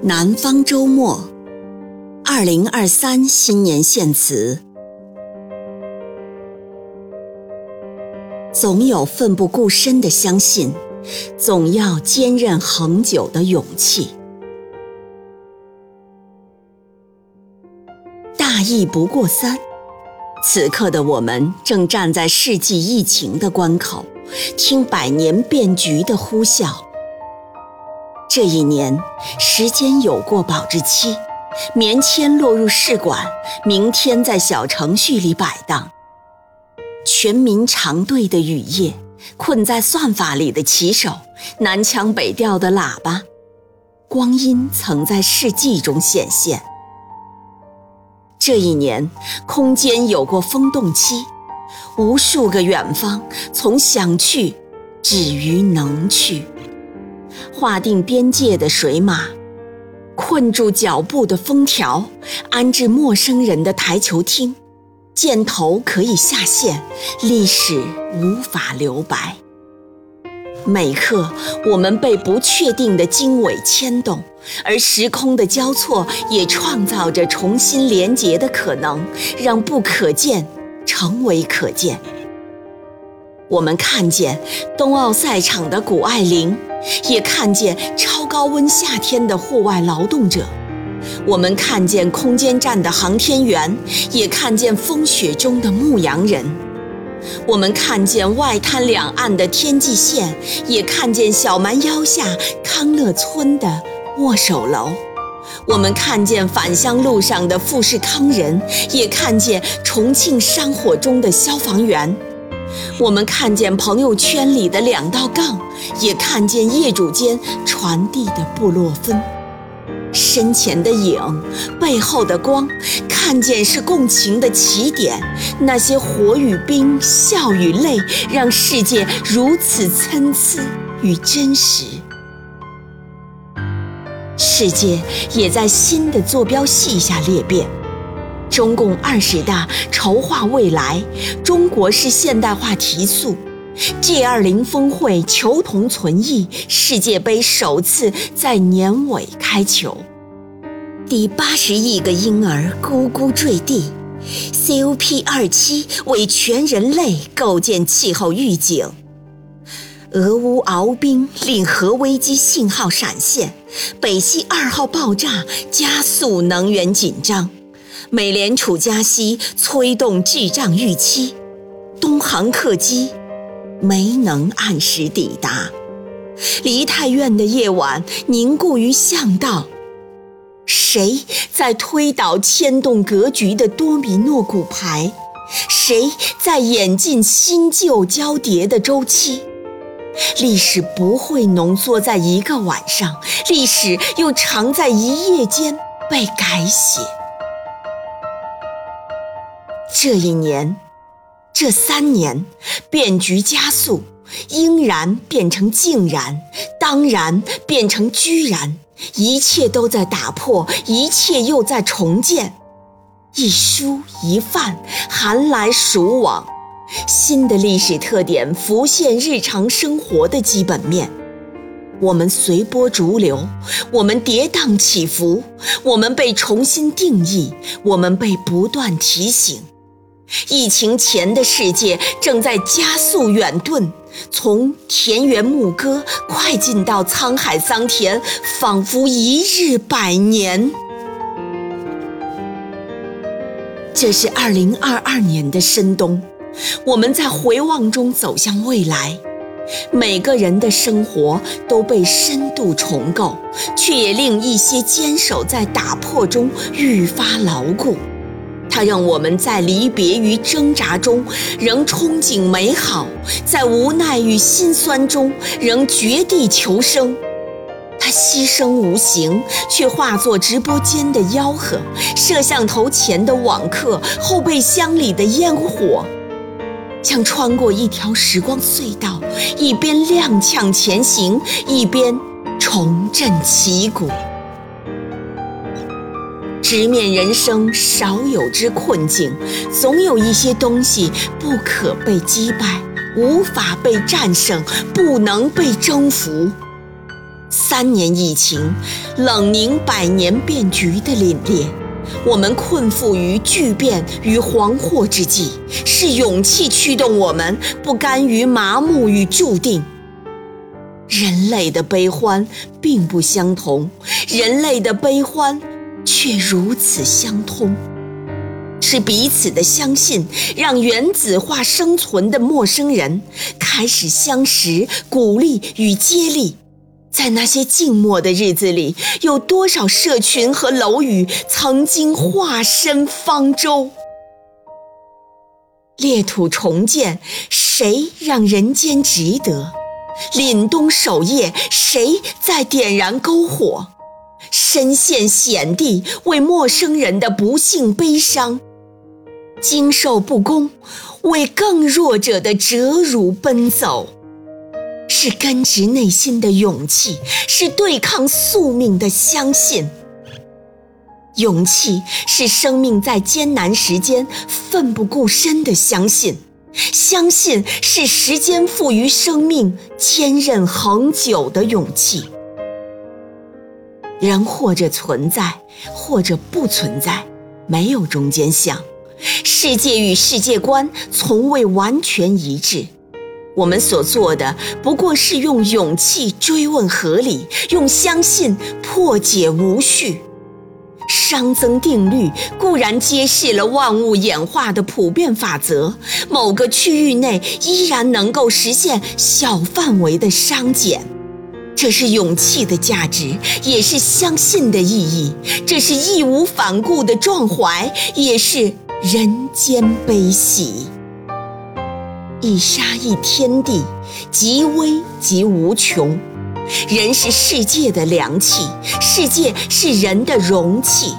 南方周末，二零二三新年献词。总有奋不顾身的相信，总要坚韧恒久的勇气。大疫不过三，此刻的我们正站在世纪疫情的关口，听百年变局的呼啸。这一年，时间有过保质期，棉签落入试管，明天在小程序里摆荡。全民长队的雨夜，困在算法里的骑手，南腔北调的喇叭，光阴曾在世纪中显现。这一年，空间有过风动期，无数个远方，从想去，止于能去。划定边界的水马，困住脚步的封条，安置陌生人的台球厅，箭头可以下线，历史无法留白。每刻，我们被不确定的经纬牵动，而时空的交错也创造着重新连结的可能，让不可见成为可见。我们看见冬奥赛场的谷爱凌。也看见超高温夏天的户外劳动者，我们看见空间站的航天员，也看见风雪中的牧羊人；我们看见外滩两岸的天际线，也看见小蛮腰下康乐村的握手楼；我们看见返乡路上的富士康人，也看见重庆山火中的消防员。我们看见朋友圈里的两道杠，也看见业主间传递的布洛芬。身前的影，背后的光，看见是共情的起点。那些火与冰，笑与泪，让世界如此参差与真实。世界也在新的坐标系下裂变。中共二十大筹划未来，中国式现代化提速，G 二零峰会求同存异，世界杯首次在年尾开球，第八十亿个婴儿咕咕坠地，COP 二七为全人类构建气候预警，俄乌鏖兵令核危机信号闪现，北溪二号爆炸加速能源紧张。美联储加息催动滞胀预期，东航客机没能按时抵达，梨泰院的夜晚凝固于巷道，谁在推倒牵动格局的多米诺骨牌？谁在演进新旧交叠的周期？历史不会浓缩在一个晚上，历史又常在一夜间被改写。这一年，这三年，变局加速，应然变成竟然，当然变成居然，一切都在打破，一切又在重建。一蔬一饭，寒来暑往，新的历史特点浮现日常生活的基本面。我们随波逐流，我们跌宕起伏，我们被重新定义，我们被不断提醒。疫情前的世界正在加速远遁，从田园牧歌快进到沧海桑田，仿佛一日百年。这是二零二二年的深冬，我们在回望中走向未来。每个人的生活都被深度重构，却也令一些坚守在打破中愈发牢固。它让我们在离别与挣扎中仍憧憬美好，在无奈与心酸中仍绝地求生。它牺牲无形，却化作直播间的吆喝，摄像头前的网课，后备箱里的烟火，像穿过一条时光隧道，一边踉跄前行，一边重振旗鼓。直面人生少有之困境，总有一些东西不可被击败，无法被战胜，不能被征服。三年疫情，冷凝百年变局的凛冽。我们困缚于巨变与惶惑之际，是勇气驱动我们，不甘于麻木与注定。人类的悲欢并不相同，人类的悲欢却如此相通。是彼此的相信，让原子化生存的陌生人开始相识、鼓励与接力。在那些静默的日子里，有多少社群和楼宇曾经化身方舟？裂土重建，谁让人间值得？凛冬守夜，谁在点燃篝火？身陷险地，为陌生人的不幸悲伤；经受不公，为更弱者的折辱奔走。是根植内心的勇气，是对抗宿命的相信。勇气是生命在艰难时间奋不顾身的相信，相信是时间赋予生命坚韧恒久的勇气。人或者存在，或者不存在，没有中间项。世界与世界观从未完全一致。我们所做的不过是用勇气追问合理，用相信破解无序。熵增定律固然揭示了万物演化的普遍法则，某个区域内依然能够实现小范围的熵减。这是勇气的价值，也是相信的意义；这是义无反顾的壮怀，也是人间悲喜。一沙一天地，极微极无穷。人是世界的良器，世界是人的容器。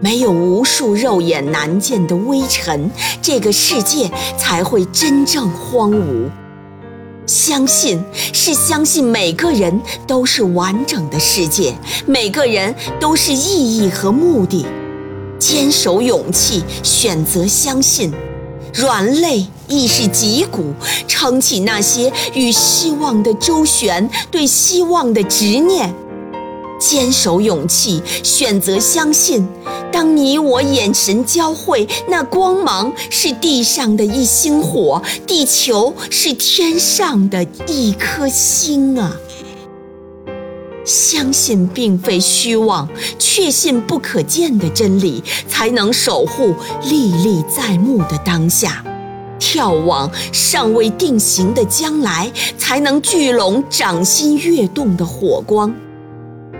没有无数肉眼难见的微尘，这个世界才会真正荒芜。相信是相信每个人都是完整的世界，每个人都是意义和目的。坚守勇气，选择相信。软肋亦是脊骨，撑起那些与希望的周旋，对希望的执念，坚守勇气，选择相信。当你我眼神交汇，那光芒是地上的一星火，地球是天上的一颗星啊！相信并非虚妄，确信不可见的真理，才能守护历历在目的当下；眺望尚未定型的将来，才能聚拢掌心跃动的火光。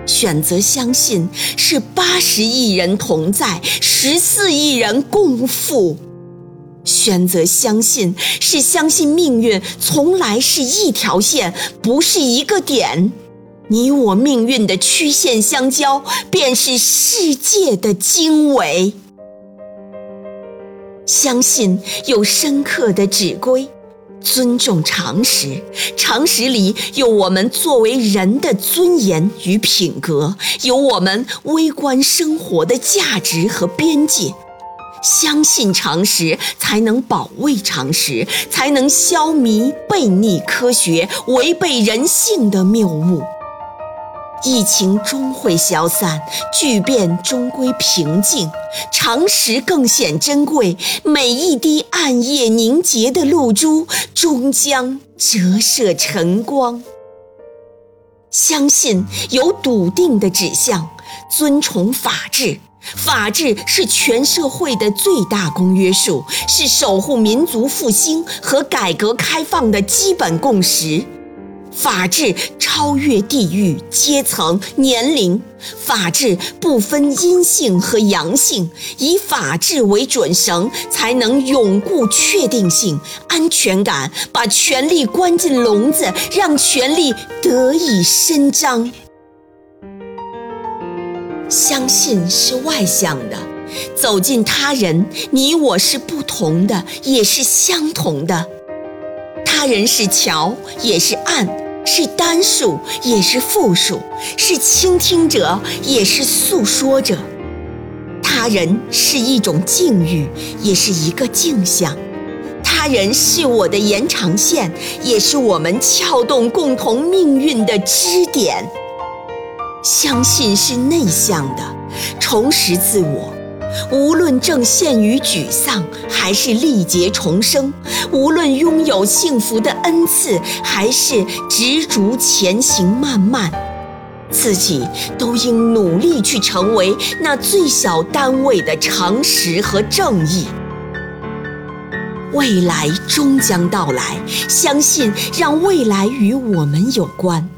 选择相信，是八十亿人同在，十四亿人共赴；选择相信，是相信命运从来是一条线，不是一个点。你我命运的曲线相交，便是世界的经纬。相信有深刻的指归，尊重常识，常识里有我们作为人的尊严与品格，有我们微观生活的价值和边界。相信常识，才能保卫常识，才能消弭悖逆科学、违背人性的谬误。疫情终会消散，巨变终归平静，常识更显珍贵。每一滴暗夜凝结的露珠，终将折射晨光。相信有笃定的指向，尊崇法治。法治是全社会的最大公约数，是守护民族复兴和改革开放的基本共识。法治超越地域、阶层、年龄，法治不分阴性和阳性，以法治为准绳，才能永固确定性、安全感，把权力关进笼子，让权力得以伸张。相信是外向的，走进他人，你我是不同的，也是相同的。他人是桥，也是岸。是单数，也是复数；是倾听者，也是诉说者。他人是一种境遇，也是一个镜像。他人是我的延长线，也是我们撬动共同命运的支点。相信是内向的，重拾自我。无论正陷于沮丧，还是历劫重生；无论拥有幸福的恩赐，还是执着前行漫漫，自己都应努力去成为那最小单位的常识和正义。未来终将到来，相信让未来与我们有关。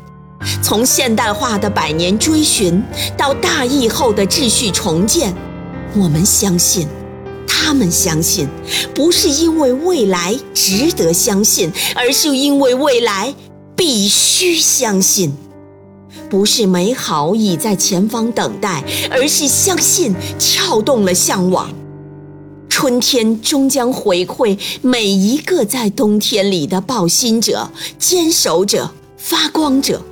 从现代化的百年追寻，到大疫后的秩序重建。我们相信，他们相信，不是因为未来值得相信，而是因为未来必须相信。不是美好已在前方等待，而是相信撬动了向往。春天终将回馈每一个在冬天里的抱心者、坚守者、发光者，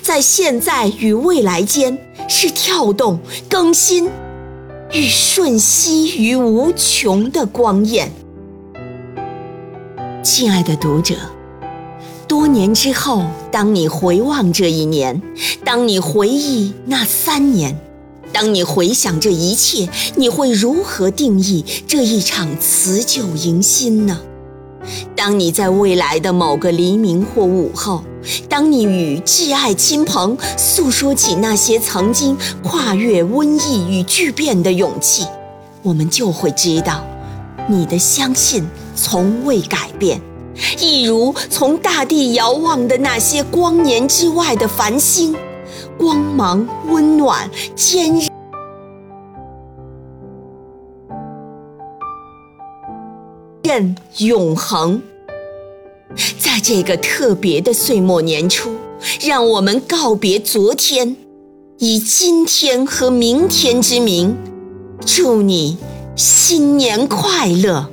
在现在与未来间是跳动、更新。与瞬息于无穷的光焰，亲爱的读者，多年之后，当你回望这一年，当你回忆那三年，当你回想这一切，你会如何定义这一场辞旧迎新呢？当你在未来的某个黎明或午后，当你与挚爱亲朋诉说起那些曾经跨越瘟疫与巨变的勇气，我们就会知道，你的相信从未改变，一如从大地遥望的那些光年之外的繁星，光芒温暖坚韧。任永恒，在这个特别的岁末年初，让我们告别昨天，以今天和明天之名，祝你新年快乐。